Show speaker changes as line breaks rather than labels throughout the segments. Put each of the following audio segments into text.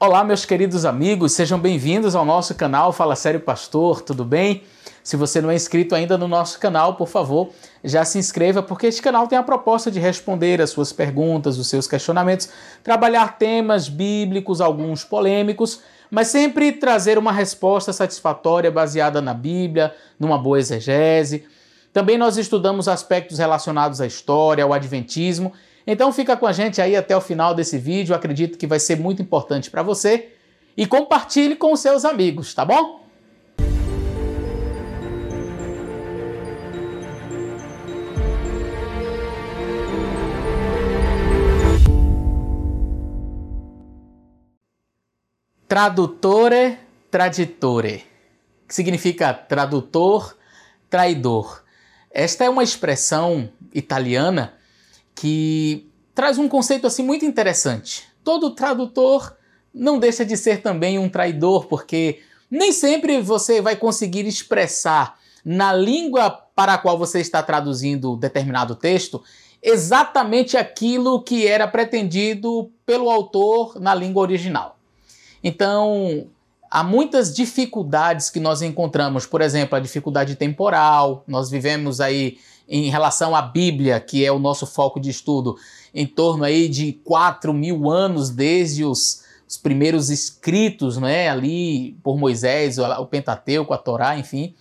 Olá, meus queridos amigos, sejam bem-vindos ao nosso canal Fala Sério Pastor, tudo bem? Se você não é inscrito ainda no nosso canal, por favor, já se inscreva, porque este canal tem a proposta de responder as suas perguntas, os seus questionamentos, trabalhar temas bíblicos, alguns polêmicos, mas sempre trazer uma resposta satisfatória baseada na Bíblia, numa boa exegese. Também nós estudamos aspectos relacionados à história, ao adventismo então fica com a gente aí até o final desse vídeo, acredito que vai ser muito importante para você e compartilhe com seus amigos, tá bom? Tradutore traditore, que significa tradutor, traidor. Esta é uma expressão italiana que traz um conceito assim muito interessante. Todo tradutor não deixa de ser também um traidor, porque nem sempre você vai conseguir expressar na língua para a qual você está traduzindo determinado texto exatamente aquilo que era pretendido pelo autor na língua original. Então, há muitas dificuldades que nós encontramos, por exemplo, a dificuldade temporal. Nós vivemos aí em relação à Bíblia, que é o nosso foco de estudo, em torno aí de 4 mil anos desde os, os primeiros escritos, né, ali por Moisés, o Pentateuco, a Torá, enfim.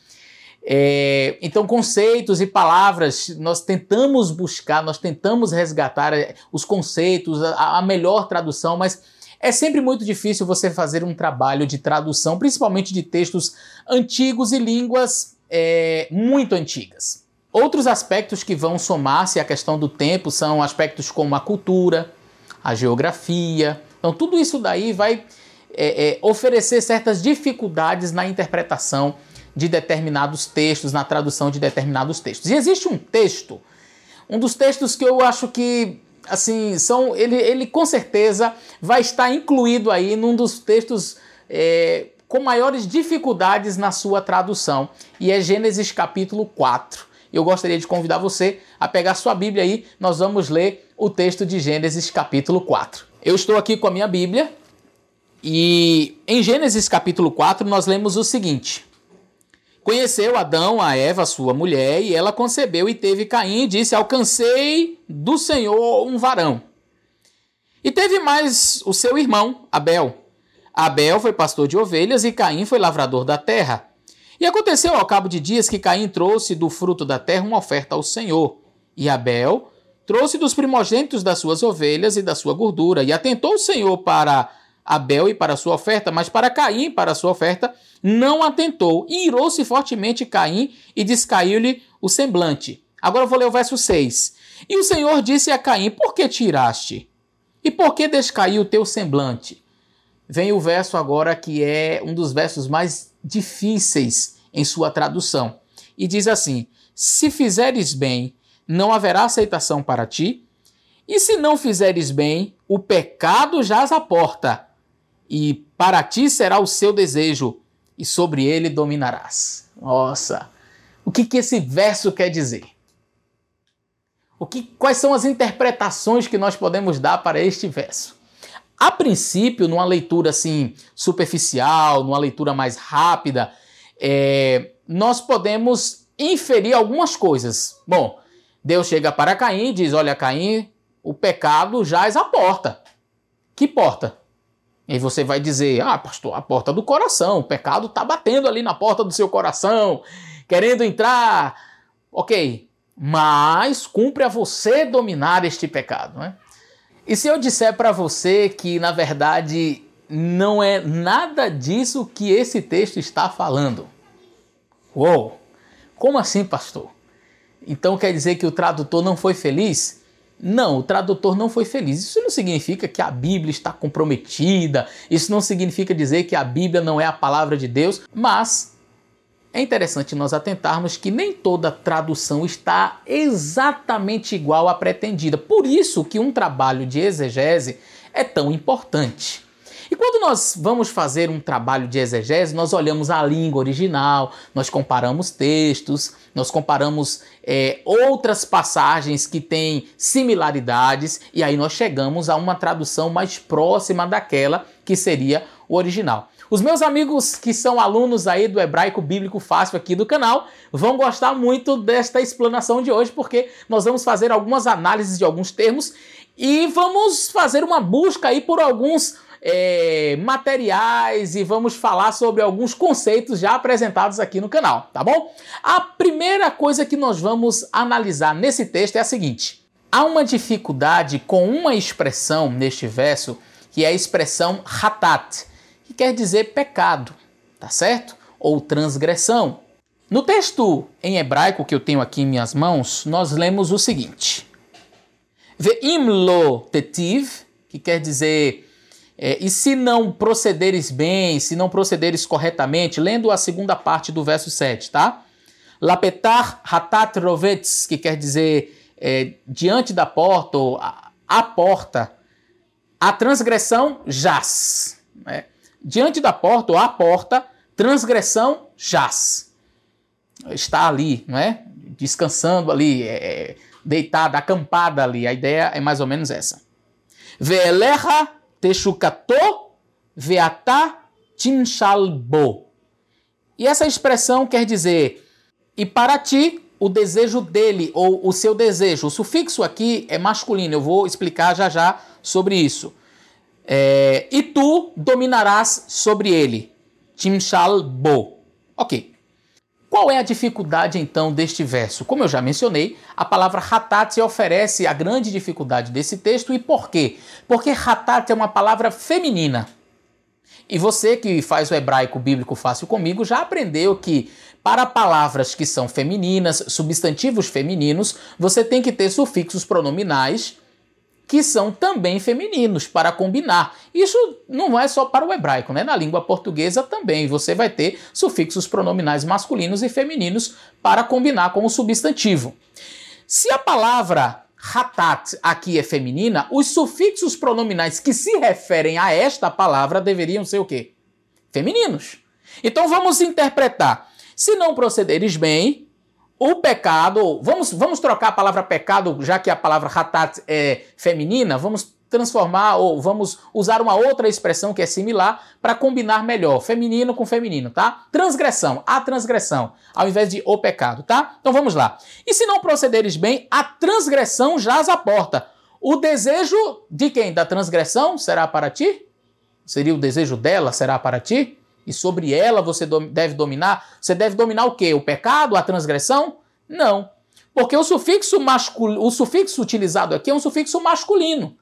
É, então, conceitos e palavras, nós tentamos buscar, nós tentamos resgatar é, os conceitos, a, a melhor tradução, mas é sempre muito difícil você fazer um trabalho de tradução, principalmente de textos antigos e línguas é, muito antigas. Outros aspectos que vão somar-se à questão do tempo são aspectos como a cultura, a geografia. Então, tudo isso daí vai é, é, oferecer certas dificuldades na interpretação de determinados textos, na tradução de determinados textos. E existe um texto, um dos textos que eu acho que assim são ele, ele com certeza vai estar incluído aí num dos textos é, com maiores dificuldades na sua tradução e é Gênesis capítulo 4 eu gostaria de convidar você a pegar sua Bíblia aí, nós vamos ler o texto de Gênesis capítulo 4. Eu estou aqui com a minha Bíblia e em Gênesis capítulo 4 nós lemos o seguinte: Conheceu Adão a Eva, sua mulher, e ela concebeu e teve Caim e disse: Alcancei do Senhor um varão. E teve mais o seu irmão, Abel. Abel foi pastor de ovelhas e Caim foi lavrador da terra. E aconteceu ao cabo de dias que Caim trouxe do fruto da terra uma oferta ao Senhor. E Abel trouxe dos primogênitos das suas ovelhas e da sua gordura. E atentou o Senhor para Abel e para sua oferta, mas para Caim, para a sua oferta, não atentou. E irou-se fortemente Caim e descaiu-lhe o semblante. Agora eu vou ler o verso 6. E o Senhor disse a Caim: Por que tiraste? E por que descaiu o teu semblante? Vem o verso agora que é um dos versos mais difíceis em sua tradução. E diz assim: Se fizeres bem, não haverá aceitação para ti, e se não fizeres bem, o pecado jaz à porta, e para ti será o seu desejo, e sobre ele dominarás. Nossa! O que, que esse verso quer dizer? O que, quais são as interpretações que nós podemos dar para este verso? A princípio, numa leitura assim superficial, numa leitura mais rápida, é, nós podemos inferir algumas coisas. Bom, Deus chega para Caim e diz: Olha, Caim, o pecado jaz à porta. Que porta? E você vai dizer: Ah, pastor, a porta do coração. O pecado está batendo ali na porta do seu coração, querendo entrar. Ok, mas cumpre a você dominar este pecado, né? E se eu disser para você que na verdade não é nada disso que esse texto está falando? Uou! Como assim, pastor? Então quer dizer que o tradutor não foi feliz? Não, o tradutor não foi feliz. Isso não significa que a Bíblia está comprometida, isso não significa dizer que a Bíblia não é a palavra de Deus, mas é interessante nós atentarmos que nem toda tradução está exatamente igual à pretendida. Por isso que um trabalho de exegese é tão importante. E quando nós vamos fazer um trabalho de exegese, nós olhamos a língua original, nós comparamos textos, nós comparamos é, outras passagens que têm similaridades e aí nós chegamos a uma tradução mais próxima daquela que seria o original. Os meus amigos que são alunos aí do Hebraico Bíblico Fácil aqui do canal vão gostar muito desta explanação de hoje, porque nós vamos fazer algumas análises de alguns termos e vamos fazer uma busca aí por alguns é, materiais e vamos falar sobre alguns conceitos já apresentados aqui no canal, tá bom? A primeira coisa que nós vamos analisar nesse texto é a seguinte: há uma dificuldade com uma expressão neste verso que é a expressão hatat que quer dizer pecado, tá certo? Ou transgressão. No texto em hebraico que eu tenho aqui em minhas mãos, nós lemos o seguinte: Ve'im lo tetiv, que quer dizer é, e se não procederes bem, se não procederes corretamente, lendo a segunda parte do verso 7, tá? Lapetar hatat rovetz, que quer dizer é, diante da porta ou a, a porta, a transgressão jaz. Né? Diante da porta ou à porta, transgressão jaz. Está ali, não é? Descansando ali, é, é, deitada, acampada ali. A ideia é mais ou menos essa. Ve'elecha teshukato ve'ata tinshalbo. E essa expressão quer dizer, e para ti o desejo dele, ou o seu desejo. O sufixo aqui é masculino, eu vou explicar já já sobre isso. É, e tu dominarás sobre ele. Timshal bo. Ok. Qual é a dificuldade então deste verso? Como eu já mencionei, a palavra hatat oferece a grande dificuldade desse texto e por quê? Porque hatat é uma palavra feminina. E você que faz o hebraico bíblico fácil comigo já aprendeu que para palavras que são femininas, substantivos femininos, você tem que ter sufixos pronominais que são também femininos para combinar. Isso não é só para o hebraico, né? Na língua portuguesa também você vai ter sufixos pronominais masculinos e femininos para combinar com o substantivo. Se a palavra hatat aqui é feminina, os sufixos pronominais que se referem a esta palavra deveriam ser o quê? Femininos. Então vamos interpretar. Se não procederes bem, o pecado, vamos, vamos trocar a palavra pecado, já que a palavra hatat é feminina, vamos transformar ou vamos usar uma outra expressão que é similar para combinar melhor, feminino com feminino, tá? Transgressão, a transgressão, ao invés de o pecado, tá? Então vamos lá. E se não procederes bem, a transgressão jaz à porta. O desejo de quem? Da transgressão será para ti? Seria o desejo dela será para ti? E sobre ela você deve dominar, você deve dominar o quê? O pecado, a transgressão? Não. Porque o sufixo masculino, o sufixo utilizado aqui é um sufixo masculino.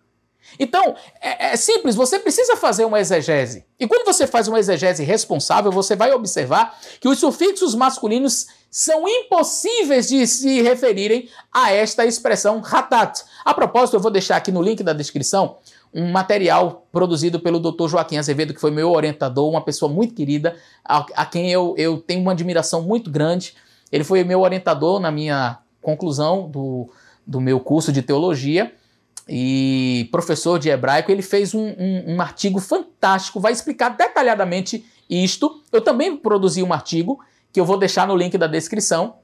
Então, é, é, simples, você precisa fazer uma exegese. E quando você faz uma exegese responsável, você vai observar que os sufixos masculinos são impossíveis de se referirem a esta expressão ratat. A propósito, eu vou deixar aqui no link da descrição um material produzido pelo Dr. Joaquim Azevedo, que foi meu orientador, uma pessoa muito querida, a, a quem eu, eu tenho uma admiração muito grande. Ele foi meu orientador na minha conclusão do, do meu curso de teologia e professor de hebraico. Ele fez um, um, um artigo fantástico, vai explicar detalhadamente isto. Eu também produzi um artigo que eu vou deixar no link da descrição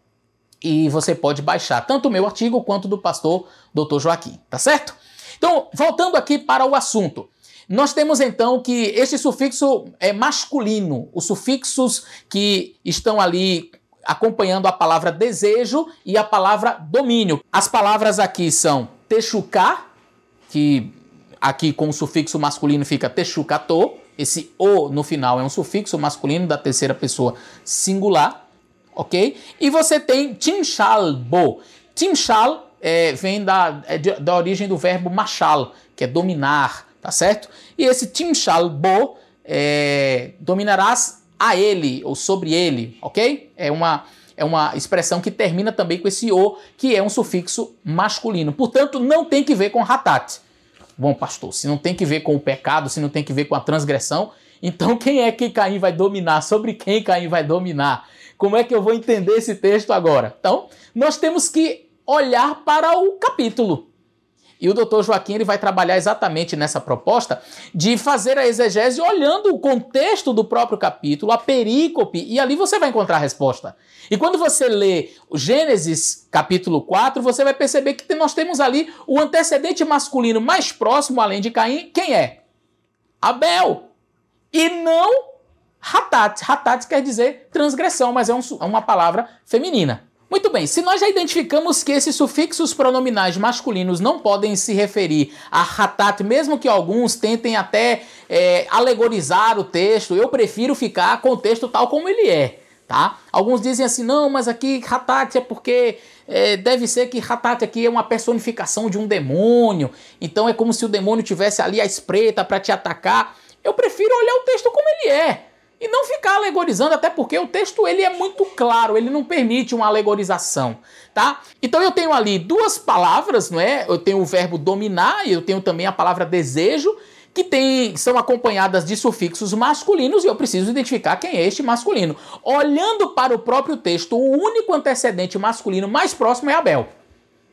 e você pode baixar tanto o meu artigo quanto do pastor Dr. Joaquim, tá certo? Então, voltando aqui para o assunto. Nós temos então que este sufixo é masculino, os sufixos que estão ali acompanhando a palavra desejo e a palavra domínio. As palavras aqui são techuká, que aqui com o sufixo masculino fica techukato. Esse o no final é um sufixo masculino da terceira pessoa singular, ok? E você tem tinchalbo. Tinchal é, vem da, é da origem do verbo machal, que é dominar, tá certo? E esse timshal bo, é, dominarás a ele ou sobre ele, ok? É uma, é uma expressão que termina também com esse o, que é um sufixo masculino. Portanto, não tem que ver com ratat. Bom, pastor, se não tem que ver com o pecado, se não tem que ver com a transgressão, então quem é que Caim vai dominar? Sobre quem Caim vai dominar? Como é que eu vou entender esse texto agora? Então, nós temos que olhar para o capítulo. E o doutor Joaquim ele vai trabalhar exatamente nessa proposta de fazer a exegese olhando o contexto do próprio capítulo, a perícope, e ali você vai encontrar a resposta. E quando você lê Gênesis capítulo 4, você vai perceber que nós temos ali o antecedente masculino mais próximo, além de Caim, quem é? Abel. E não Hatat. Hatat quer dizer transgressão, mas é um, uma palavra feminina. Muito bem, se nós já identificamos que esses sufixos pronominais masculinos não podem se referir a hatat, mesmo que alguns tentem até é, alegorizar o texto, eu prefiro ficar com o texto tal como ele é. Tá? Alguns dizem assim, não, mas aqui hatat é porque é, deve ser que hatat aqui é uma personificação de um demônio, então é como se o demônio tivesse ali a espreita para te atacar. Eu prefiro olhar o texto como ele é e não ficar alegorizando, até porque o texto ele é muito claro, ele não permite uma alegorização, tá? Então eu tenho ali duas palavras, não é? Eu tenho o verbo dominar e eu tenho também a palavra desejo, que tem, são acompanhadas de sufixos masculinos e eu preciso identificar quem é este masculino. Olhando para o próprio texto, o único antecedente masculino mais próximo é Abel.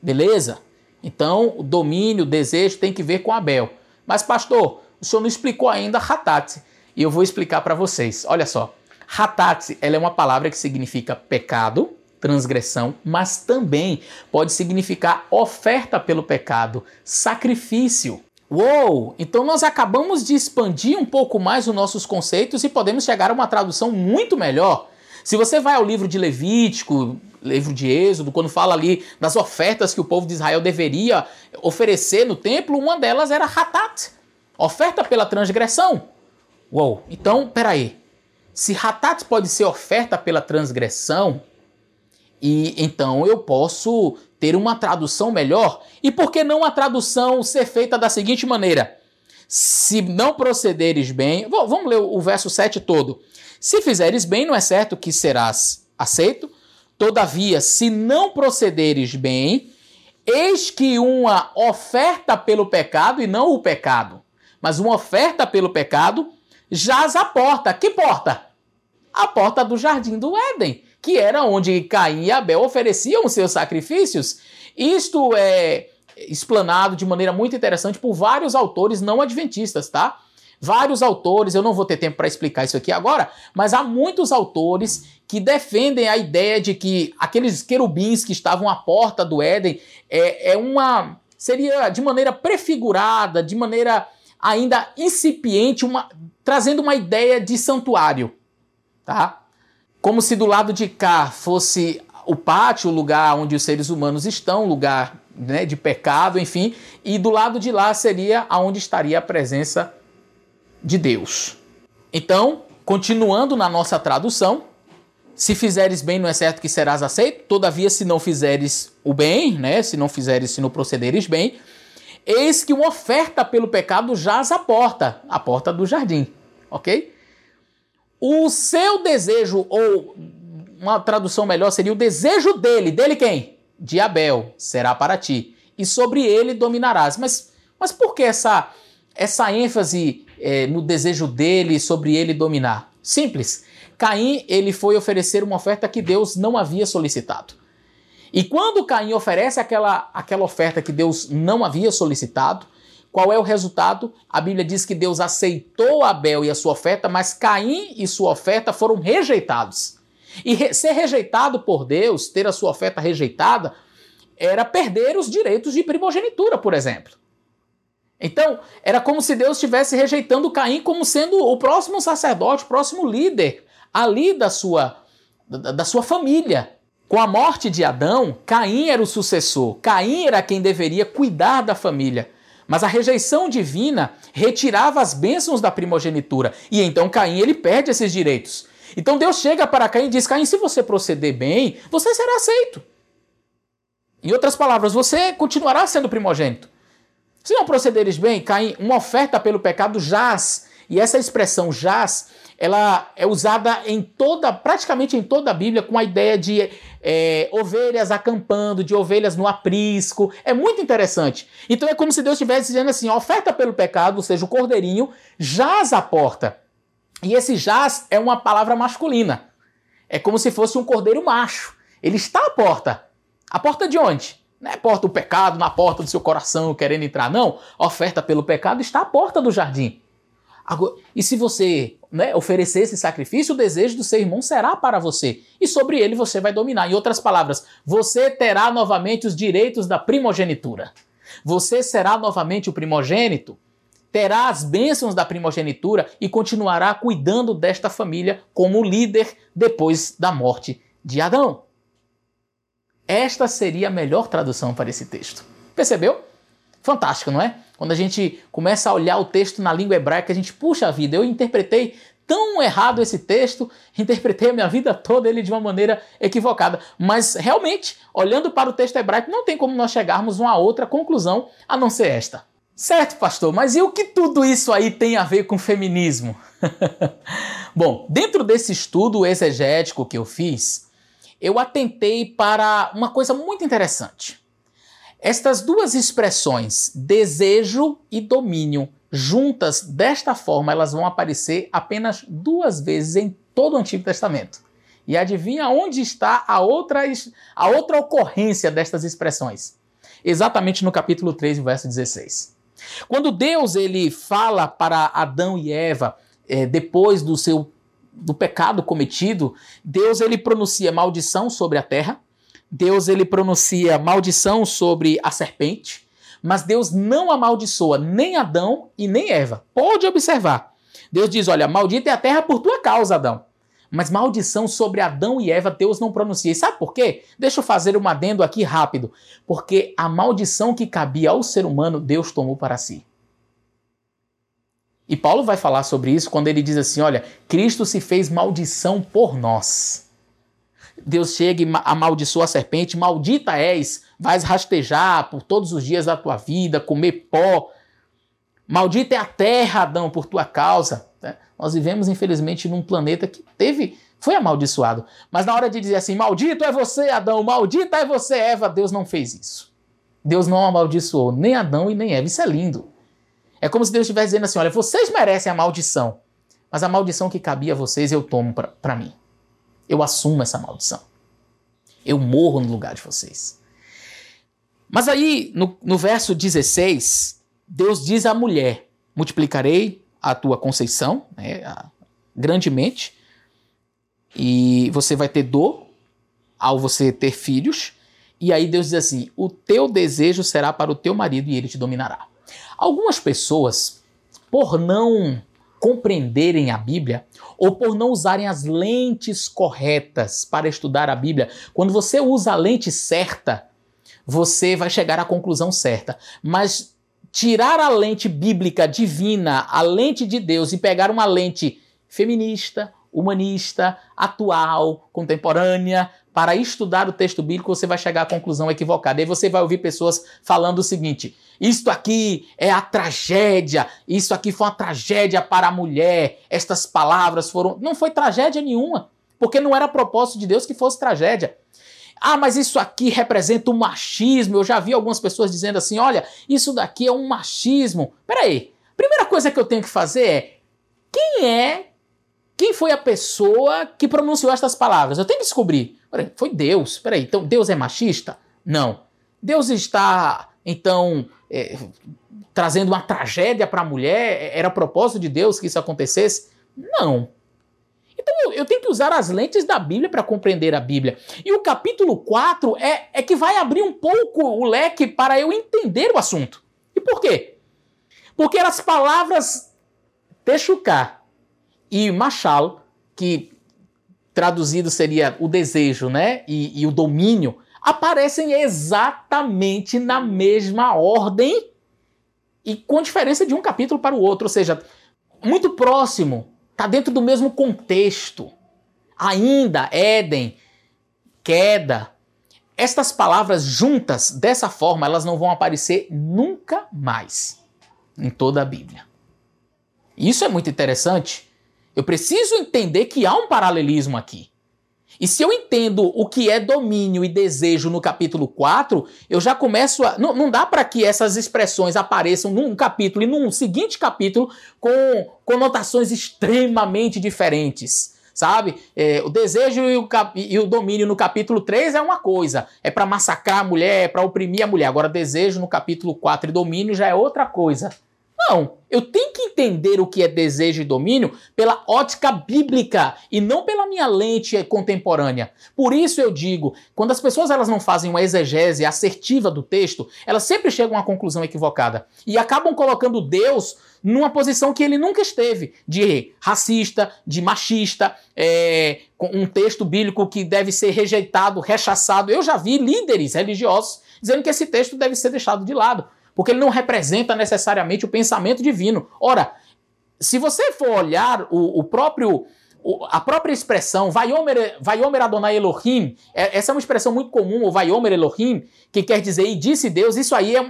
Beleza? Então, o domínio, o desejo tem que ver com Abel. Mas pastor, o senhor não explicou ainda Hatat. E eu vou explicar para vocês. Olha só. Hatat, ela é uma palavra que significa pecado, transgressão, mas também pode significar oferta pelo pecado, sacrifício. Uou! Então nós acabamos de expandir um pouco mais os nossos conceitos e podemos chegar a uma tradução muito melhor. Se você vai ao livro de Levítico, livro de Êxodo, quando fala ali das ofertas que o povo de Israel deveria oferecer no templo, uma delas era Hatat, oferta pela transgressão. Uou, então, peraí. Se Hatat pode ser oferta pela transgressão, e então eu posso ter uma tradução melhor. E por que não a tradução ser feita da seguinte maneira? Se não procederes bem. Vamos ler o verso 7 todo. Se fizeres bem, não é certo que serás aceito. Todavia, se não procederes bem, eis que uma oferta pelo pecado, e não o pecado, mas uma oferta pelo pecado, jaz a porta. Que porta? A porta do jardim do Éden, que era onde Caim e Abel ofereciam seus sacrifícios. Isto é explanado de maneira muito interessante por vários autores não adventistas, tá? Vários autores, eu não vou ter tempo para explicar isso aqui agora, mas há muitos autores que defendem a ideia de que aqueles querubins que estavam à porta do Éden é, é uma seria de maneira prefigurada, de maneira ainda incipiente, uma, trazendo uma ideia de santuário, tá? Como se do lado de cá fosse o pátio, o lugar onde os seres humanos estão, lugar né, de pecado, enfim, e do lado de lá seria aonde estaria a presença de Deus. Então, continuando na nossa tradução, se fizeres bem, não é certo que serás aceito, todavia, se não fizeres o bem, né, se não fizeres, se não procederes bem, eis que uma oferta pelo pecado jaz à porta, a porta do jardim ok? O seu desejo, ou uma tradução melhor seria o desejo dele, dele quem? De Abel, será para ti, e sobre ele dominarás. Mas, mas por que essa, essa ênfase é, no desejo dele sobre ele dominar? Simples. Caim ele foi oferecer uma oferta que Deus não havia solicitado. E quando Caim oferece aquela, aquela oferta que Deus não havia solicitado, qual é o resultado? A Bíblia diz que Deus aceitou Abel e a sua oferta, mas Caim e sua oferta foram rejeitados. E re ser rejeitado por Deus, ter a sua oferta rejeitada, era perder os direitos de primogenitura, por exemplo. Então, era como se Deus estivesse rejeitando Caim como sendo o próximo sacerdote, o próximo líder ali da sua, da, da sua família. Com a morte de Adão, Caim era o sucessor. Caim era quem deveria cuidar da família. Mas a rejeição divina retirava as bênçãos da primogenitura. E então Caim ele perde esses direitos. Então Deus chega para Caim e diz: Caim, se você proceder bem, você será aceito. Em outras palavras, você continuará sendo primogênito. Se não procederes bem, Caim, uma oferta pelo pecado jaz. E essa expressão jaz ela é usada em toda, praticamente em toda a Bíblia, com a ideia de é, ovelhas acampando, de ovelhas no aprisco. É muito interessante. Então é como se Deus estivesse dizendo assim: oferta pelo pecado, ou seja, o cordeirinho, jaz à porta. E esse jaz é uma palavra masculina. É como se fosse um cordeiro macho. Ele está à porta. A porta de onde? Não é porta do pecado na porta do seu coração querendo entrar, não. A oferta pelo pecado está à porta do jardim. Agora, e se você né, oferecer esse sacrifício, o desejo do seu irmão será para você. E sobre ele você vai dominar. Em outras palavras, você terá novamente os direitos da primogenitura. Você será novamente o primogênito, terá as bênçãos da primogenitura e continuará cuidando desta família como líder depois da morte de Adão. Esta seria a melhor tradução para esse texto. Percebeu? Fantástico, não é? Quando a gente começa a olhar o texto na língua hebraica, a gente, puxa vida, eu interpretei tão errado esse texto, interpretei a minha vida toda ele de uma maneira equivocada. Mas realmente, olhando para o texto hebraico, não tem como nós chegarmos a uma outra conclusão a não ser esta. Certo, pastor, mas e o que tudo isso aí tem a ver com feminismo? Bom, dentro desse estudo exegético que eu fiz, eu atentei para uma coisa muito interessante. Estas duas expressões, desejo e domínio, juntas desta forma, elas vão aparecer apenas duas vezes em todo o Antigo Testamento. E adivinha onde está a outra, a outra ocorrência destas expressões? Exatamente no capítulo 3, verso 16. Quando Deus ele fala para Adão e Eva, é, depois do seu do pecado cometido, Deus ele pronuncia maldição sobre a terra, Deus ele pronuncia maldição sobre a serpente, mas Deus não amaldiçoa nem Adão e nem Eva. Pode observar. Deus diz: Olha, maldita é a terra por tua causa, Adão. Mas maldição sobre Adão e Eva Deus não pronuncia. E sabe por quê? Deixa eu fazer um adendo aqui rápido. Porque a maldição que cabia ao ser humano, Deus tomou para si. E Paulo vai falar sobre isso quando ele diz assim: olha, Cristo se fez maldição por nós. Deus chega e amaldiçoa a serpente, maldita és, vais rastejar por todos os dias da tua vida, comer pó. Maldita é a terra, Adão, por tua causa. Né? Nós vivemos, infelizmente, num planeta que teve, foi amaldiçoado. Mas na hora de dizer assim, maldito é você, Adão, maldita é você, Eva, Deus não fez isso. Deus não amaldiçoou nem Adão e nem Eva. Isso é lindo. É como se Deus estivesse dizendo assim: olha, vocês merecem a maldição, mas a maldição que cabia a vocês eu tomo para mim. Eu assumo essa maldição. Eu morro no lugar de vocês. Mas aí, no, no verso 16, Deus diz à mulher: multiplicarei a tua conceição né, grandemente, e você vai ter dor ao você ter filhos. E aí Deus diz assim: o teu desejo será para o teu marido e ele te dominará. Algumas pessoas, por não compreenderem a Bíblia ou por não usarem as lentes corretas para estudar a Bíblia, quando você usa a lente certa, você vai chegar à conclusão certa. Mas tirar a lente bíblica divina, a lente de Deus e pegar uma lente feminista, humanista, atual, contemporânea, para estudar o texto bíblico, você vai chegar à conclusão equivocada. E você vai ouvir pessoas falando o seguinte: isto aqui é a tragédia, isso aqui foi uma tragédia para a mulher, estas palavras foram. Não foi tragédia nenhuma, porque não era propósito de Deus que fosse tragédia. Ah, mas isso aqui representa o um machismo. Eu já vi algumas pessoas dizendo assim: olha, isso daqui é um machismo. Peraí, primeira coisa que eu tenho que fazer é: quem é quem foi a pessoa que pronunciou estas palavras? Eu tenho que descobrir. Peraí, foi Deus. Peraí, então Deus é machista? Não. Deus está, então, é, trazendo uma tragédia para a mulher? Era propósito de Deus que isso acontecesse? Não. Então eu tenho que usar as lentes da Bíblia para compreender a Bíblia. E o capítulo 4 é, é que vai abrir um pouco o leque para eu entender o assunto. E por quê? Porque as palavras Techuká e Machal, que traduzido seria o desejo, né? E, e o domínio, aparecem exatamente na mesma ordem e com diferença de um capítulo para o outro, ou seja, muito próximo, está dentro do mesmo contexto. Ainda, Éden, queda. Estas palavras juntas, dessa forma, elas não vão aparecer nunca mais em toda a Bíblia. Isso é muito interessante, eu preciso entender que há um paralelismo aqui. E se eu entendo o que é domínio e desejo no capítulo 4, eu já começo a. Não, não dá para que essas expressões apareçam num capítulo e num seguinte capítulo com conotações extremamente diferentes. sabe? É, o desejo e o, e o, domínio no capítulo 3 é uma coisa, é para massacrar a mulher, é para oprimir a mulher. Agora, desejo no capítulo 4 e domínio já é outra coisa. Não, eu tenho que entender o que é desejo e domínio pela ótica bíblica e não pela minha lente contemporânea. Por isso eu digo, quando as pessoas elas não fazem uma exegese assertiva do texto, elas sempre chegam a uma conclusão equivocada e acabam colocando Deus numa posição que ele nunca esteve, de racista, de machista, é, um texto bíblico que deve ser rejeitado, rechaçado. Eu já vi líderes religiosos dizendo que esse texto deve ser deixado de lado porque ele não representa necessariamente o pensamento divino. Ora, se você for olhar o, o próprio a própria expressão Vaiomer, Vaiomer Adonai Elohim, é, essa é uma expressão muito comum, o Vaiomer Elohim, que quer dizer e disse Deus, isso aí é.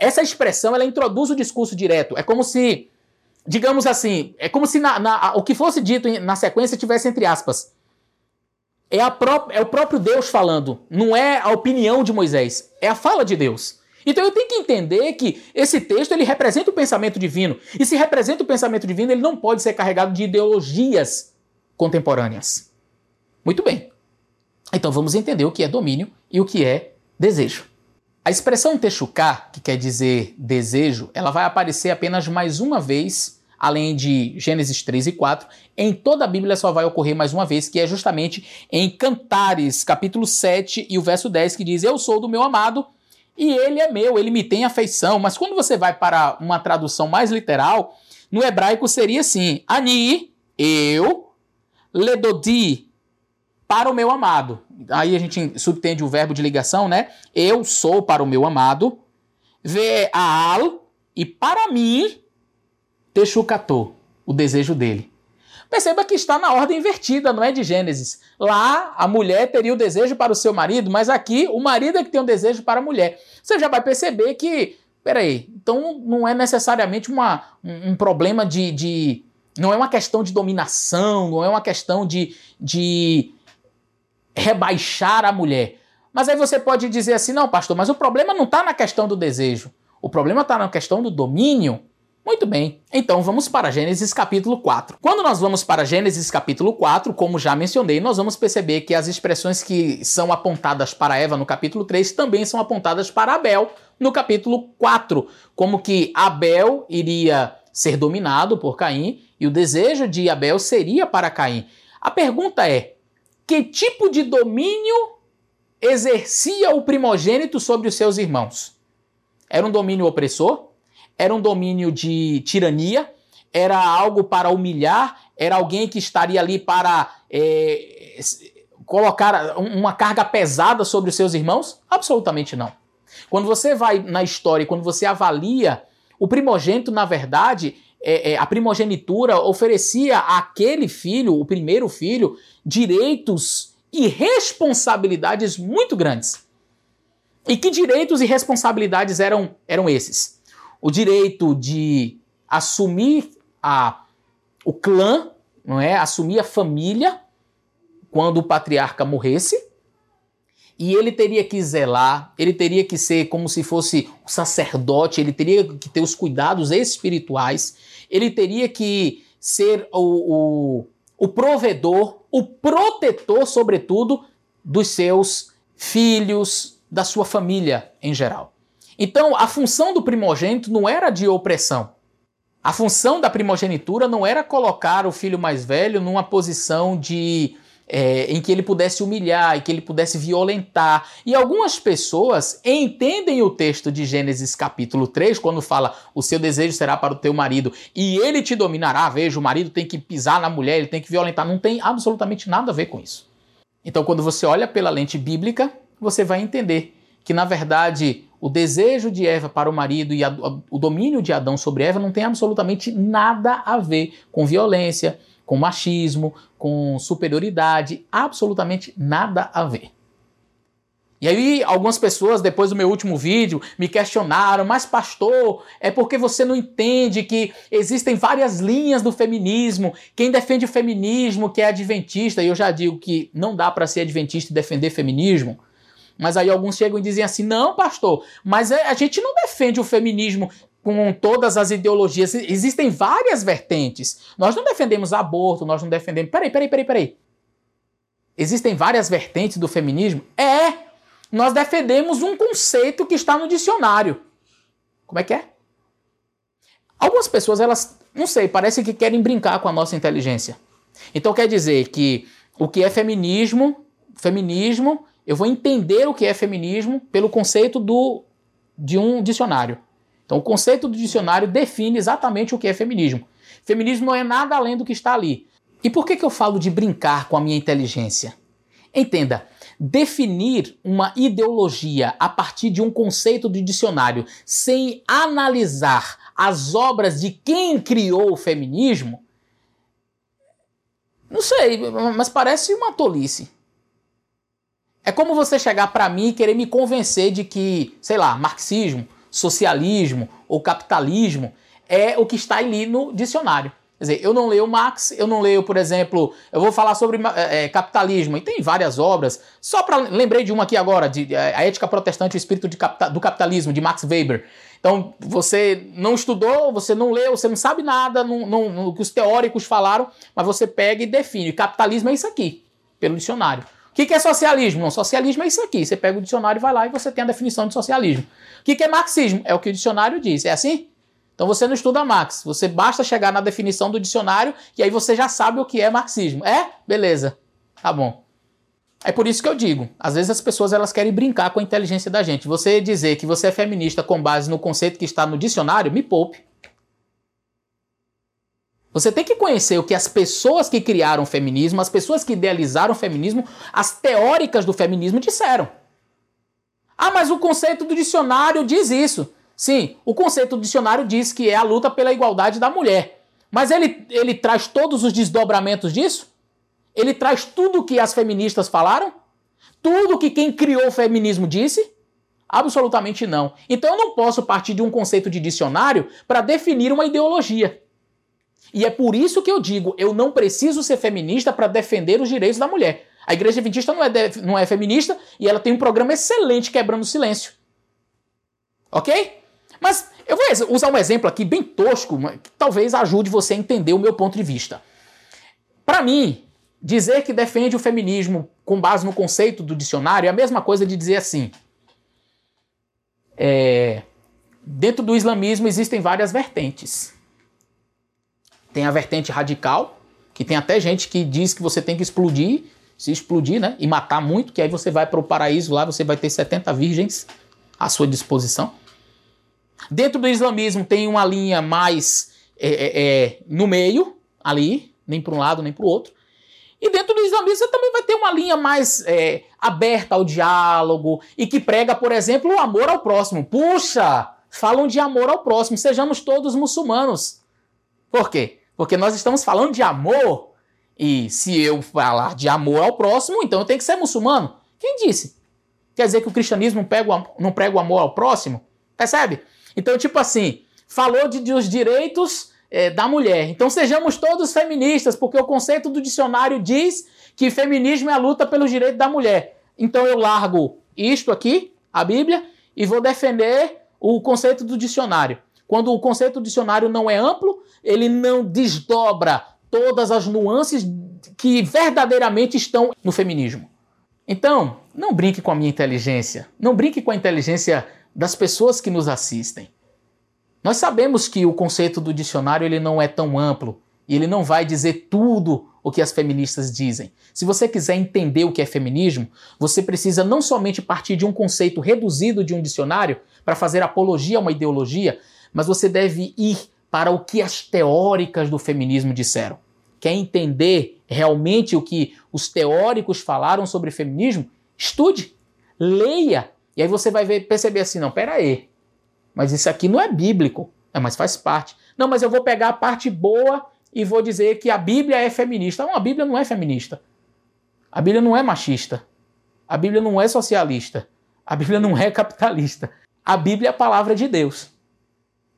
Essa expressão ela introduz o discurso direto. É como se, digamos assim, é como se na, na, o que fosse dito na sequência tivesse entre aspas. É, pró é o próprio Deus falando, não é a opinião de Moisés, é a fala de Deus. Então eu tenho que entender que esse texto ele representa o pensamento divino. E se representa o pensamento divino, ele não pode ser carregado de ideologias contemporâneas. Muito bem. Então vamos entender o que é domínio e o que é desejo. A expressão techuká, que quer dizer desejo, ela vai aparecer apenas mais uma vez, além de Gênesis 3 e 4. Em toda a Bíblia só vai ocorrer mais uma vez, que é justamente em Cantares, capítulo 7 e o verso 10, que diz: Eu sou do meu amado e ele é meu, ele me tem afeição. Mas quando você vai para uma tradução mais literal, no hebraico seria assim: Ani, eu, ledodi, para o meu amado. Aí a gente subtende o verbo de ligação, né? Eu sou para o meu amado, ve'al, e para mim, texucatô, o desejo dele. Perceba que está na ordem invertida, não é de Gênesis. Lá, a mulher teria o desejo para o seu marido, mas aqui, o marido é que tem o desejo para a mulher. Você já vai perceber que, peraí, então não é necessariamente uma, um, um problema de, de. Não é uma questão de dominação, não é uma questão de, de rebaixar a mulher. Mas aí você pode dizer assim: não, pastor, mas o problema não está na questão do desejo. O problema está na questão do domínio. Muito bem, então vamos para Gênesis capítulo 4. Quando nós vamos para Gênesis capítulo 4, como já mencionei, nós vamos perceber que as expressões que são apontadas para Eva no capítulo 3 também são apontadas para Abel no capítulo 4, como que Abel iria ser dominado por Caim e o desejo de Abel seria para Caim. A pergunta é: que tipo de domínio exercia o primogênito sobre os seus irmãos? Era um domínio opressor? Era um domínio de tirania, era algo para humilhar, era alguém que estaria ali para é, colocar uma carga pesada sobre os seus irmãos? Absolutamente não. Quando você vai na história, quando você avalia, o primogênito, na verdade, é, é, a primogenitura oferecia àquele filho, o primeiro filho, direitos e responsabilidades muito grandes. E que direitos e responsabilidades eram, eram esses? O direito de assumir a, o clã, não é? Assumir a família quando o patriarca morresse. E ele teria que zelar, ele teria que ser como se fosse o sacerdote, ele teria que ter os cuidados espirituais, ele teria que ser o, o, o provedor, o protetor, sobretudo, dos seus filhos, da sua família em geral. Então, a função do primogênito não era de opressão. A função da primogenitura não era colocar o filho mais velho numa posição de é, em que ele pudesse humilhar, em que ele pudesse violentar. E algumas pessoas entendem o texto de Gênesis capítulo 3, quando fala o seu desejo será para o teu marido e ele te dominará. Veja, o marido tem que pisar na mulher, ele tem que violentar. Não tem absolutamente nada a ver com isso. Então, quando você olha pela lente bíblica, você vai entender que, na verdade, o desejo de Eva para o marido e a, o domínio de Adão sobre Eva não tem absolutamente nada a ver com violência, com machismo, com superioridade, absolutamente nada a ver. E aí, algumas pessoas, depois do meu último vídeo, me questionaram, mas pastor, é porque você não entende que existem várias linhas do feminismo. Quem defende o feminismo, que é adventista, e eu já digo que não dá para ser adventista e defender feminismo. Mas aí alguns chegam e dizem assim: não, pastor, mas é, a gente não defende o feminismo. com todas as ideologias. Existem várias vertentes. Nós não defendemos aborto, nós não defendemos. Peraí, peraí, peraí, peraí. Existem várias vertentes do feminismo? É! Nós defendemos um conceito que está no dicionário. Como é que é? Algumas pessoas, elas, não sei, parece que querem brincar com a nossa inteligência. Então quer dizer que o que é feminismo, feminismo, eu vou entender o que é feminismo pelo conceito do, de um dicionário. Então, o conceito do dicionário define exatamente o que é feminismo. Feminismo não é nada além do que está ali. E por que, que eu falo de brincar com a minha inteligência? Entenda, definir uma ideologia a partir de um conceito de dicionário sem analisar as obras de quem criou o feminismo, não sei, mas parece uma tolice. É como você chegar para mim e querer me convencer de que, sei lá, marxismo, socialismo ou capitalismo é o que está ali no dicionário. Quer dizer, eu não leio Marx, eu não leio, por exemplo, eu vou falar sobre é, capitalismo, e tem várias obras. Só para lembrei de uma aqui agora, de é, A Ética Protestante e o Espírito capita, do Capitalismo, de Max Weber. Então, você não estudou, você não leu, você não sabe nada no que os teóricos falaram, mas você pega e define. Capitalismo é isso aqui, pelo dicionário. O que, que é socialismo? Não, socialismo é isso aqui. Você pega o dicionário e vai lá e você tem a definição de socialismo. O que, que é marxismo? É o que o dicionário diz. É assim? Então você não estuda Marx. Você basta chegar na definição do dicionário e aí você já sabe o que é marxismo. É? Beleza. Tá bom. É por isso que eu digo, às vezes as pessoas elas querem brincar com a inteligência da gente. Você dizer que você é feminista com base no conceito que está no dicionário, me poupe. Você tem que conhecer o que as pessoas que criaram o feminismo, as pessoas que idealizaram o feminismo, as teóricas do feminismo disseram. Ah, mas o conceito do dicionário diz isso. Sim, o conceito do dicionário diz que é a luta pela igualdade da mulher. Mas ele, ele traz todos os desdobramentos disso? Ele traz tudo o que as feministas falaram? Tudo que quem criou o feminismo disse? Absolutamente não. Então eu não posso partir de um conceito de dicionário para definir uma ideologia. E é por isso que eu digo, eu não preciso ser feminista para defender os direitos da mulher. A igreja adventista não é, não é feminista e ela tem um programa excelente quebrando o silêncio. Ok? Mas eu vou usar um exemplo aqui bem tosco, que talvez ajude você a entender o meu ponto de vista. Para mim, dizer que defende o feminismo com base no conceito do dicionário é a mesma coisa de dizer assim. É, dentro do islamismo existem várias vertentes. Tem a vertente radical, que tem até gente que diz que você tem que explodir, se explodir, né? E matar muito, que aí você vai para o paraíso lá, você vai ter 70 virgens à sua disposição. Dentro do islamismo tem uma linha mais é, é, é no meio, ali, nem para um lado nem para o outro. E dentro do islamismo você também vai ter uma linha mais é, aberta ao diálogo e que prega, por exemplo, o amor ao próximo. Puxa, falam de amor ao próximo, sejamos todos muçulmanos. Por quê? Porque nós estamos falando de amor. E se eu falar de amor ao próximo, então eu tenho que ser muçulmano. Quem disse? Quer dizer que o cristianismo não prega o, amor ao próximo? Percebe? Então, tipo assim, falou de, dos direitos é, da mulher. Então sejamos todos feministas, porque o conceito do dicionário diz que feminismo é a luta pelos direitos da mulher. Então eu largo isto aqui, a Bíblia, e vou defender o conceito do dicionário. Quando o conceito do dicionário não é amplo, ele não desdobra todas as nuances que verdadeiramente estão no feminismo. Então, não brinque com a minha inteligência, não brinque com a inteligência das pessoas que nos assistem. Nós sabemos que o conceito do dicionário ele não é tão amplo e ele não vai dizer tudo o que as feministas dizem. Se você quiser entender o que é feminismo, você precisa não somente partir de um conceito reduzido de um dicionário para fazer apologia a uma ideologia, mas você deve ir para o que as teóricas do feminismo disseram. Quer entender realmente o que os teóricos falaram sobre feminismo? Estude, leia, e aí você vai ver, perceber assim, não, pera aí, mas isso aqui não é bíblico, é, mas faz parte. Não, mas eu vou pegar a parte boa e vou dizer que a Bíblia é feminista. Não, a Bíblia não é feminista. A Bíblia não é machista. A Bíblia não é socialista. A Bíblia não é capitalista. A Bíblia é a palavra de Deus.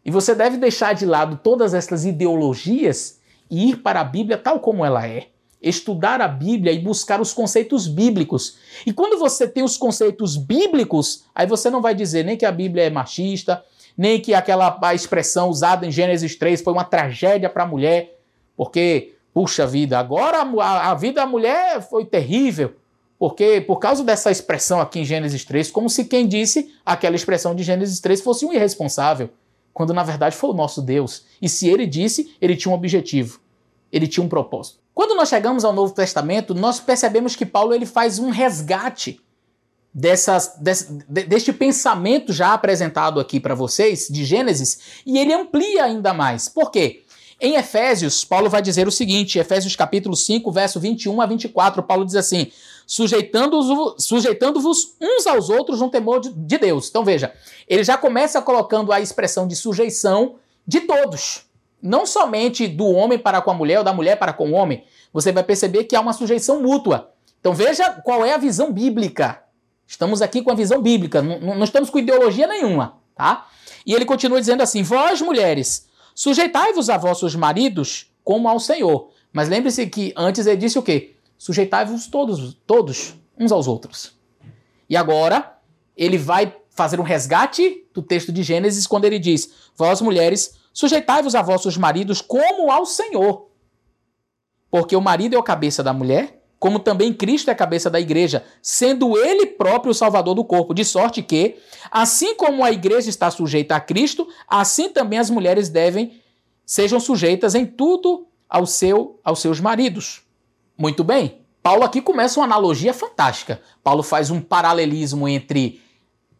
E você deve deixar de lado todas essas ideologias e ir para a Bíblia tal como ela é. Estudar a Bíblia e buscar os conceitos bíblicos. E quando você tem os conceitos bíblicos, aí você não vai dizer nem que a Bíblia é machista, nem que aquela expressão usada em Gênesis 3 foi uma tragédia para a mulher, porque, puxa vida, agora a, a vida da mulher foi terrível. Porque, por causa dessa expressão aqui em Gênesis 3, como se quem disse aquela expressão de Gênesis 3 fosse um irresponsável, quando na verdade foi o nosso Deus. E se ele disse, ele tinha um objetivo, ele tinha um propósito. Quando nós chegamos ao Novo Testamento, nós percebemos que Paulo ele faz um resgate dessas, desse, deste pensamento já apresentado aqui para vocês, de Gênesis, e ele amplia ainda mais. Por quê? Em Efésios, Paulo vai dizer o seguinte, Efésios capítulo 5, verso 21 a 24, Paulo diz assim, sujeitando-vos sujeitando uns aos outros no temor de, de Deus. Então veja, ele já começa colocando a expressão de sujeição de todos, não somente do homem para com a mulher ou da mulher para com o homem. Você vai perceber que há uma sujeição mútua. Então veja qual é a visão bíblica Estamos aqui com a visão bíblica, não, estamos com ideologia nenhuma, tá? E ele continua dizendo assim: Vós, mulheres, sujeitai-vos a vossos maridos como ao Senhor. Mas lembre-se que antes ele disse o quê? Sujeitai-vos todos, todos, uns aos outros. E agora, ele vai fazer um resgate do texto de Gênesis quando ele diz: Vós, mulheres, sujeitai-vos a vossos maridos como ao Senhor. Porque o marido é o cabeça da mulher como também Cristo é a cabeça da igreja, sendo ele próprio o salvador do corpo, de sorte que, assim como a igreja está sujeita a Cristo, assim também as mulheres devem sejam sujeitas em tudo ao seu aos seus maridos. Muito bem. Paulo aqui começa uma analogia fantástica. Paulo faz um paralelismo entre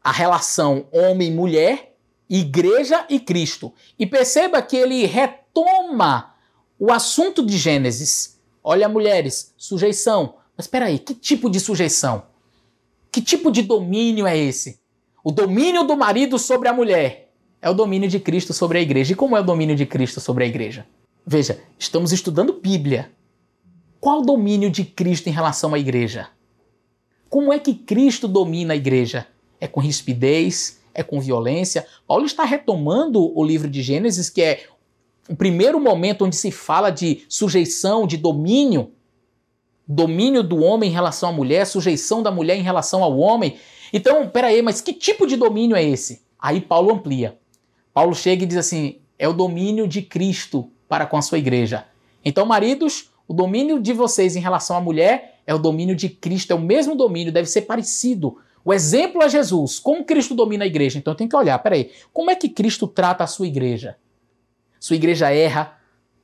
a relação homem-mulher, igreja e Cristo. E perceba que ele retoma o assunto de Gênesis Olha, mulheres, sujeição. Mas espera aí, que tipo de sujeição? Que tipo de domínio é esse? O domínio do marido sobre a mulher é o domínio de Cristo sobre a igreja. E como é o domínio de Cristo sobre a igreja? Veja, estamos estudando Bíblia. Qual o domínio de Cristo em relação à igreja? Como é que Cristo domina a igreja? É com rispidez? É com violência? Paulo está retomando o livro de Gênesis, que é o primeiro momento onde se fala de sujeição, de domínio, domínio do homem em relação à mulher, sujeição da mulher em relação ao homem. Então, peraí, mas que tipo de domínio é esse? Aí Paulo amplia. Paulo chega e diz assim: é o domínio de Cristo para com a sua igreja. Então, maridos, o domínio de vocês em relação à mulher é o domínio de Cristo, é o mesmo domínio, deve ser parecido. O exemplo é Jesus. Como Cristo domina a igreja? Então tem que olhar, peraí, como é que Cristo trata a sua igreja? Sua igreja erra,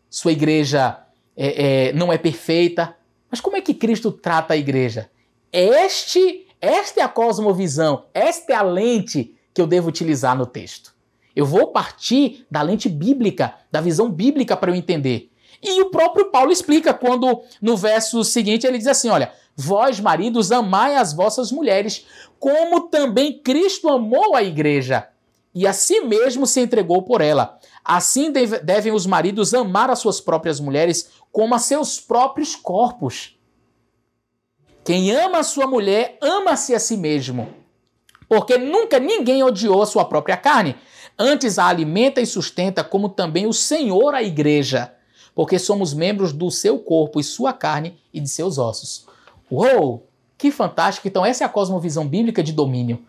sua igreja é, é, não é perfeita. Mas como é que Cristo trata a igreja? Este, esta é a cosmovisão, esta é a lente que eu devo utilizar no texto. Eu vou partir da lente bíblica, da visão bíblica para eu entender. E o próprio Paulo explica quando no verso seguinte ele diz assim: Olha, vós maridos amai as vossas mulheres, como também Cristo amou a igreja e a si mesmo se entregou por ela, Assim devem os maridos amar as suas próprias mulheres como a seus próprios corpos. Quem ama a sua mulher, ama-se a si mesmo. Porque nunca ninguém odiou a sua própria carne. Antes a alimenta e sustenta, como também o Senhor a igreja. Porque somos membros do seu corpo e sua carne e de seus ossos. Uou! Que fantástico! Então, essa é a cosmovisão bíblica de domínio.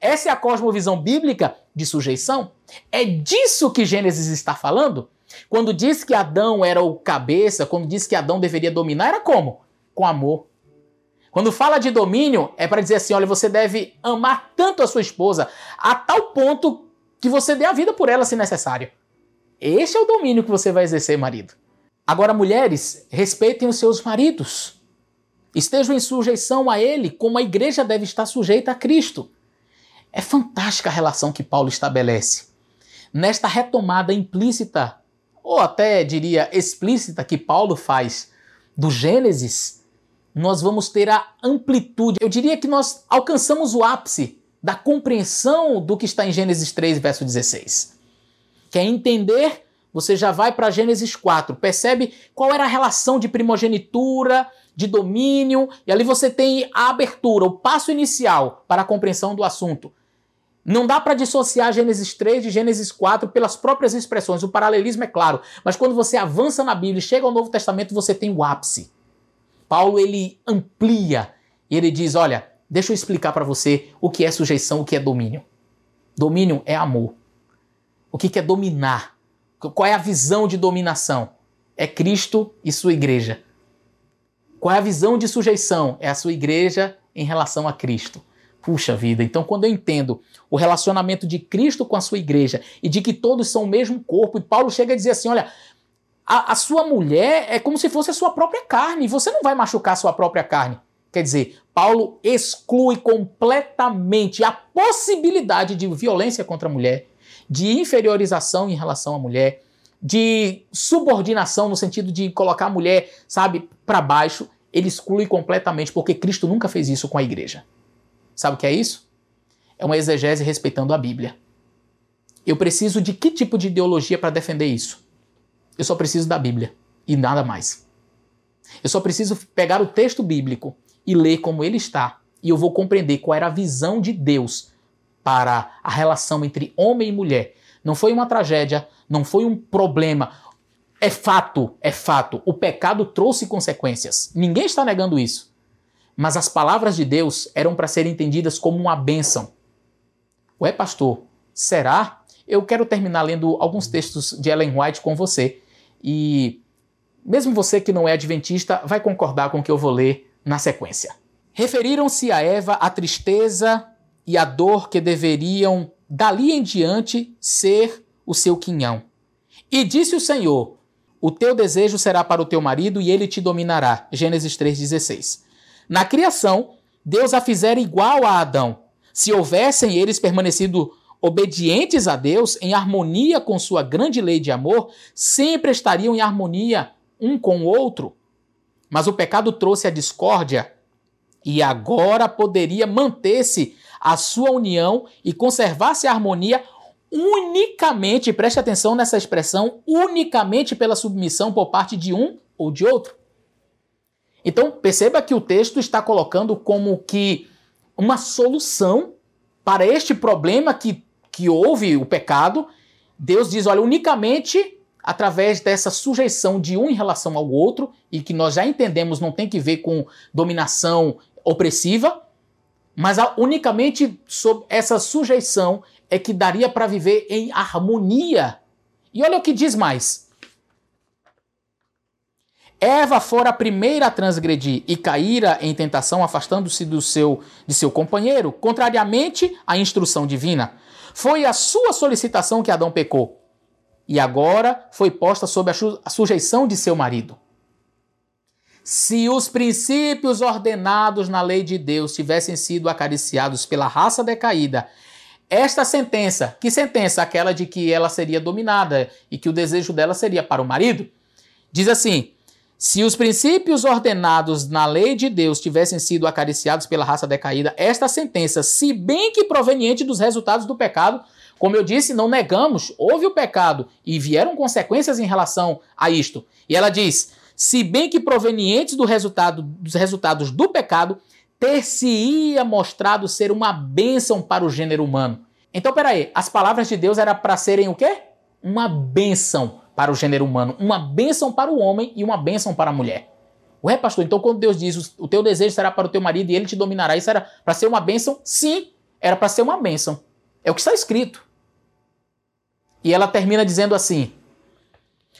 Essa é a cosmovisão bíblica de sujeição? É disso que Gênesis está falando? Quando diz que Adão era o cabeça, quando diz que Adão deveria dominar, era como? Com amor. Quando fala de domínio, é para dizer assim: olha, você deve amar tanto a sua esposa, a tal ponto que você dê a vida por ela se necessário. Este é o domínio que você vai exercer, marido. Agora, mulheres, respeitem os seus maridos. Estejam em sujeição a ele, como a igreja deve estar sujeita a Cristo. É fantástica a relação que Paulo estabelece. Nesta retomada implícita, ou até diria explícita, que Paulo faz do Gênesis, nós vamos ter a amplitude. Eu diria que nós alcançamos o ápice da compreensão do que está em Gênesis 3, verso 16. Quer entender? Você já vai para Gênesis 4, percebe qual era a relação de primogenitura, de domínio, e ali você tem a abertura, o passo inicial para a compreensão do assunto. Não dá para dissociar Gênesis 3 de Gênesis 4 pelas próprias expressões. O paralelismo é claro, mas quando você avança na Bíblia e chega ao Novo Testamento, você tem o ápice. Paulo ele amplia ele diz: "Olha, deixa eu explicar para você o que é sujeição, o que é domínio. Domínio é amor. O que é dominar? Qual é a visão de dominação? É Cristo e sua igreja. Qual é a visão de sujeição? É a sua igreja em relação a Cristo. Puxa vida, então quando eu entendo o relacionamento de Cristo com a sua igreja e de que todos são o mesmo corpo, e Paulo chega a dizer assim: olha, a, a sua mulher é como se fosse a sua própria carne, você não vai machucar a sua própria carne. Quer dizer, Paulo exclui completamente a possibilidade de violência contra a mulher, de inferiorização em relação à mulher, de subordinação no sentido de colocar a mulher, sabe, para baixo. Ele exclui completamente, porque Cristo nunca fez isso com a igreja. Sabe o que é isso? É uma exegese respeitando a Bíblia. Eu preciso de que tipo de ideologia para defender isso? Eu só preciso da Bíblia e nada mais. Eu só preciso pegar o texto bíblico e ler como ele está, e eu vou compreender qual era a visão de Deus para a relação entre homem e mulher. Não foi uma tragédia, não foi um problema. É fato, é fato. O pecado trouxe consequências. Ninguém está negando isso. Mas as palavras de Deus eram para serem entendidas como uma bênção. Ué, pastor, será? Eu quero terminar lendo alguns textos de Ellen White com você. E mesmo você que não é adventista, vai concordar com o que eu vou ler na sequência. Referiram-se a Eva a tristeza e a dor que deveriam, dali em diante, ser o seu quinhão. E disse o Senhor: O teu desejo será para o teu marido e ele te dominará. Gênesis 3,16. Na criação, Deus a fizera igual a Adão. Se houvessem eles permanecido obedientes a Deus, em harmonia com sua grande lei de amor, sempre estariam em harmonia um com o outro. Mas o pecado trouxe a discórdia e agora poderia manter-se a sua união e conservar-se a harmonia unicamente, preste atenção nessa expressão, unicamente pela submissão por parte de um ou de outro. Então, perceba que o texto está colocando como que uma solução para este problema que, que houve o pecado. Deus diz: olha, unicamente através dessa sujeição de um em relação ao outro, e que nós já entendemos não tem que ver com dominação opressiva, mas unicamente sob essa sujeição é que daria para viver em harmonia. E olha o que diz mais. Eva fora a primeira a transgredir e caíra em tentação, afastando-se do seu de seu companheiro, contrariamente à instrução divina. Foi a sua solicitação que Adão pecou, e agora foi posta sob a sujeição de seu marido. Se os princípios ordenados na lei de Deus tivessem sido acariciados pela raça decaída, esta sentença, que sentença? Aquela de que ela seria dominada e que o desejo dela seria para o marido, diz assim: se os princípios ordenados na lei de Deus tivessem sido acariciados pela raça decaída, esta sentença, se bem que proveniente dos resultados do pecado, como eu disse, não negamos, houve o pecado e vieram consequências em relação a isto. E ela diz: se bem que provenientes do resultado, dos resultados do pecado, ter-se-ia mostrado ser uma bênção para o gênero humano. Então, peraí, as palavras de Deus eram para serem o quê? Uma bênção para o gênero humano, uma bênção para o homem e uma bênção para a mulher. Ué, pastor, então quando Deus diz o teu desejo será para o teu marido e ele te dominará, isso era para ser uma bênção? Sim, era para ser uma bênção. É o que está escrito. E ela termina dizendo assim: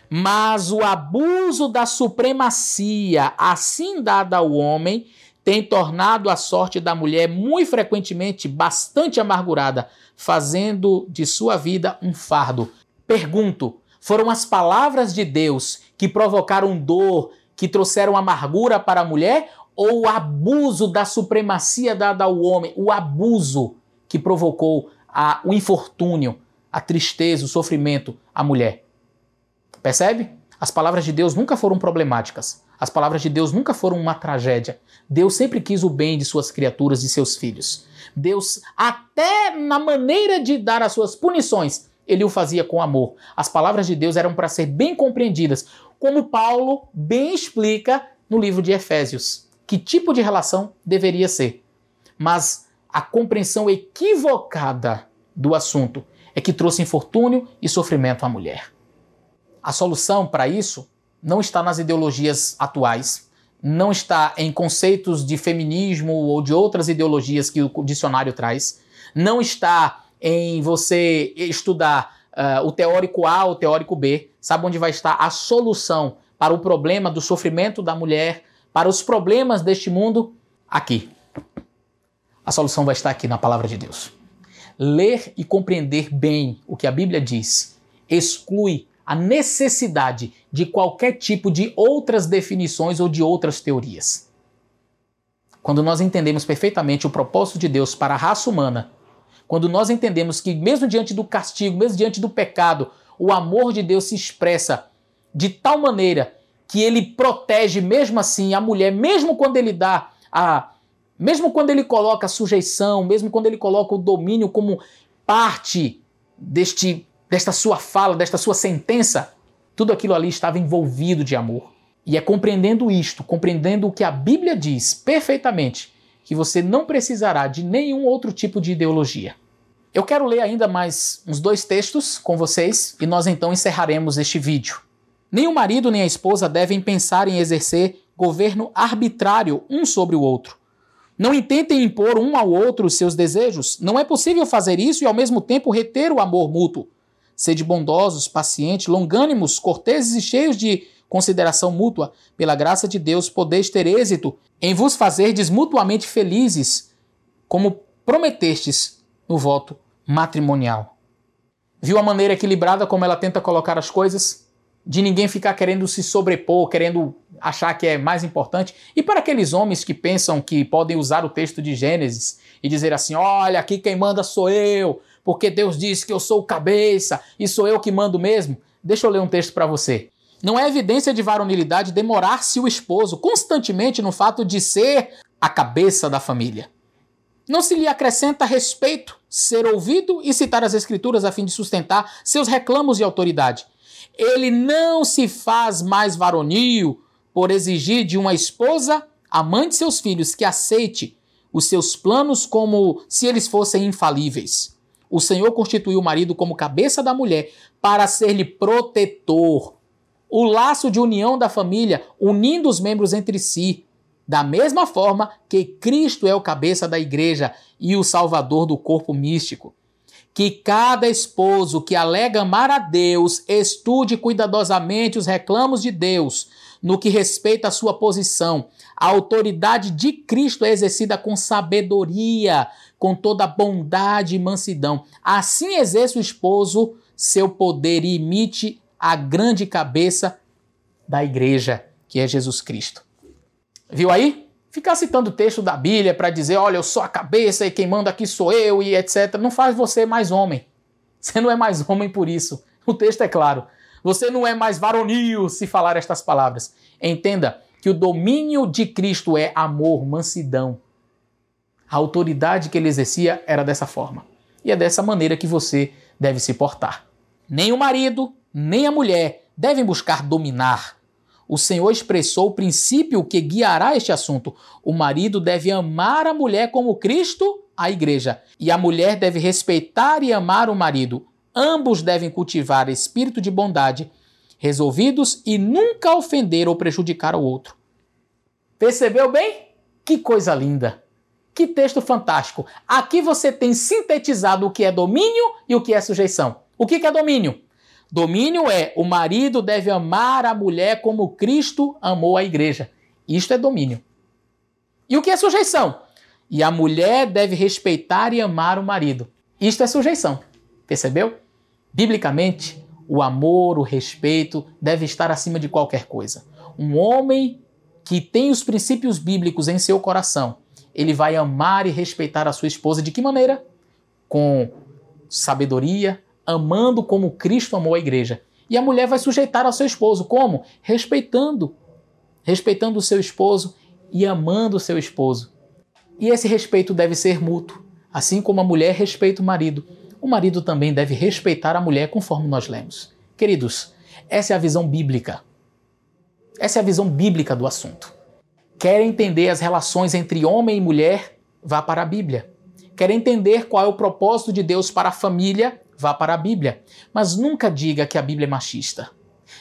Mas o abuso da supremacia assim dada ao homem tem tornado a sorte da mulher muito frequentemente bastante amargurada, fazendo de sua vida um fardo. Pergunto: foram as palavras de Deus que provocaram dor, que trouxeram amargura para a mulher, ou o abuso da supremacia dada ao homem, o abuso que provocou a, o infortúnio, a tristeza, o sofrimento à mulher? Percebe? As palavras de Deus nunca foram problemáticas. As palavras de Deus nunca foram uma tragédia. Deus sempre quis o bem de suas criaturas e seus filhos. Deus, até na maneira de dar as suas punições, ele o fazia com amor. As palavras de Deus eram para ser bem compreendidas, como Paulo bem explica no livro de Efésios. Que tipo de relação deveria ser? Mas a compreensão equivocada do assunto é que trouxe infortúnio e sofrimento à mulher. A solução para isso não está nas ideologias atuais, não está em conceitos de feminismo ou de outras ideologias que o dicionário traz, não está em você estudar uh, o teórico A, o teórico B, sabe onde vai estar a solução para o problema do sofrimento da mulher, para os problemas deste mundo? Aqui. A solução vai estar aqui na palavra de Deus. Ler e compreender bem o que a Bíblia diz exclui a necessidade de qualquer tipo de outras definições ou de outras teorias. Quando nós entendemos perfeitamente o propósito de Deus para a raça humana, quando nós entendemos que, mesmo diante do castigo, mesmo diante do pecado, o amor de Deus se expressa de tal maneira que ele protege mesmo assim a mulher, mesmo quando ele dá a. Mesmo quando ele coloca a sujeição, mesmo quando ele coloca o domínio como parte deste, desta sua fala, desta sua sentença, tudo aquilo ali estava envolvido de amor. E é compreendendo isto, compreendendo o que a Bíblia diz perfeitamente, que você não precisará de nenhum outro tipo de ideologia. Eu quero ler ainda mais uns dois textos com vocês e nós então encerraremos este vídeo. Nem o marido nem a esposa devem pensar em exercer governo arbitrário um sobre o outro. Não intentem impor um ao outro os seus desejos. Não é possível fazer isso e ao mesmo tempo reter o amor mútuo. Sede bondosos, pacientes, longânimos, corteses e cheios de consideração mútua, pela graça de Deus, podeis ter êxito em vos fazerdes mutuamente felizes, como prometestes no voto matrimonial. Viu a maneira equilibrada como ela tenta colocar as coisas? De ninguém ficar querendo se sobrepor, querendo achar que é mais importante. E para aqueles homens que pensam que podem usar o texto de Gênesis e dizer assim: olha, aqui quem manda sou eu, porque Deus disse que eu sou o cabeça e sou eu que mando mesmo. Deixa eu ler um texto para você. Não é evidência de varonilidade demorar-se o esposo constantemente no fato de ser a cabeça da família. Não se lhe acrescenta respeito ser ouvido e citar as Escrituras a fim de sustentar seus reclamos de autoridade. Ele não se faz mais varonil por exigir de uma esposa, a mãe de seus filhos, que aceite os seus planos como se eles fossem infalíveis. O Senhor constituiu o marido como cabeça da mulher para ser-lhe protetor, o laço de união da família, unindo os membros entre si, da mesma forma que Cristo é o cabeça da igreja e o salvador do corpo místico. Que cada esposo que alega amar a Deus estude cuidadosamente os reclamos de Deus no que respeita à sua posição. A autoridade de Cristo é exercida com sabedoria, com toda bondade e mansidão. Assim exerce o esposo seu poder e imite a grande cabeça da igreja, que é Jesus Cristo. Viu aí? Ficar citando o texto da Bíblia para dizer, olha, eu sou a cabeça e quem manda aqui sou eu e etc., não faz você mais homem. Você não é mais homem por isso. O texto é claro. Você não é mais varonil se falar estas palavras. Entenda que o domínio de Cristo é amor, mansidão. A autoridade que ele exercia era dessa forma. E é dessa maneira que você deve se portar. Nem o marido, nem a mulher devem buscar dominar. O Senhor expressou o princípio que guiará este assunto. O marido deve amar a mulher como Cristo, a igreja, e a mulher deve respeitar e amar o marido. Ambos devem cultivar espírito de bondade, resolvidos e nunca ofender ou prejudicar o outro. Percebeu bem? Que coisa linda! Que texto fantástico! Aqui você tem sintetizado o que é domínio e o que é sujeição. O que é domínio? Domínio é o marido deve amar a mulher como Cristo amou a igreja. Isto é domínio. E o que é sujeição? E a mulher deve respeitar e amar o marido. Isto é sujeição. Percebeu? Biblicamente, o amor, o respeito deve estar acima de qualquer coisa. Um homem que tem os princípios bíblicos em seu coração, ele vai amar e respeitar a sua esposa de que maneira? Com sabedoria, amando como Cristo amou a igreja. E a mulher vai sujeitar ao seu esposo. Como? Respeitando. Respeitando o seu esposo e amando o seu esposo. E esse respeito deve ser mútuo. Assim como a mulher respeita o marido, o marido também deve respeitar a mulher, conforme nós lemos. Queridos, essa é a visão bíblica. Essa é a visão bíblica do assunto. Quer entender as relações entre homem e mulher? Vá para a Bíblia. Quer entender qual é o propósito de Deus para a família? vá para a Bíblia. Mas nunca diga que a Bíblia é machista.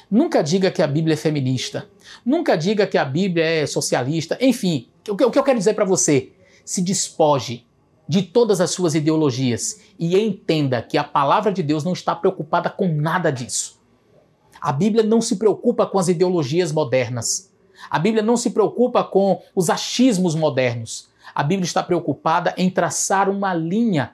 Nunca diga que a Bíblia é feminista. Nunca diga que a Bíblia é socialista. Enfim, o que eu quero dizer para você? Se despoje de todas as suas ideologias e entenda que a palavra de Deus não está preocupada com nada disso. A Bíblia não se preocupa com as ideologias modernas. A Bíblia não se preocupa com os achismos modernos. A Bíblia está preocupada em traçar uma linha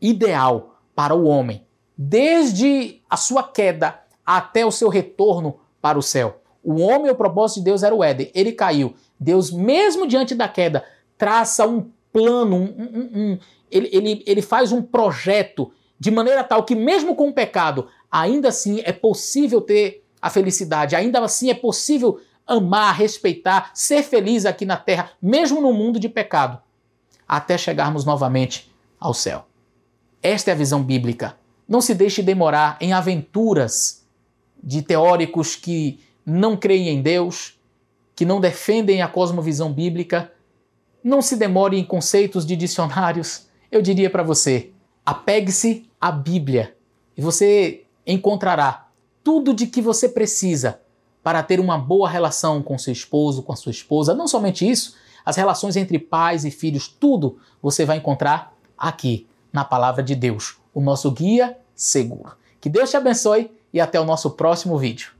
ideal para o homem, desde a sua queda até o seu retorno para o céu. O homem, o propósito de Deus era o Éden. Ele caiu. Deus, mesmo diante da queda, traça um plano, um, um, um, ele, ele, ele faz um projeto de maneira tal que, mesmo com o pecado, ainda assim é possível ter a felicidade, ainda assim é possível amar, respeitar, ser feliz aqui na terra, mesmo no mundo de pecado, até chegarmos novamente ao céu. Esta é a visão bíblica. Não se deixe demorar em aventuras de teóricos que não creem em Deus, que não defendem a cosmovisão bíblica não se demore em conceitos de dicionários. Eu diria para você: apegue-se à Bíblia e você encontrará tudo de que você precisa para ter uma boa relação com seu esposo, com a sua esposa. Não somente isso, as relações entre pais e filhos, tudo você vai encontrar aqui na palavra de Deus, o nosso guia seguro. Que Deus te abençoe e até o nosso próximo vídeo.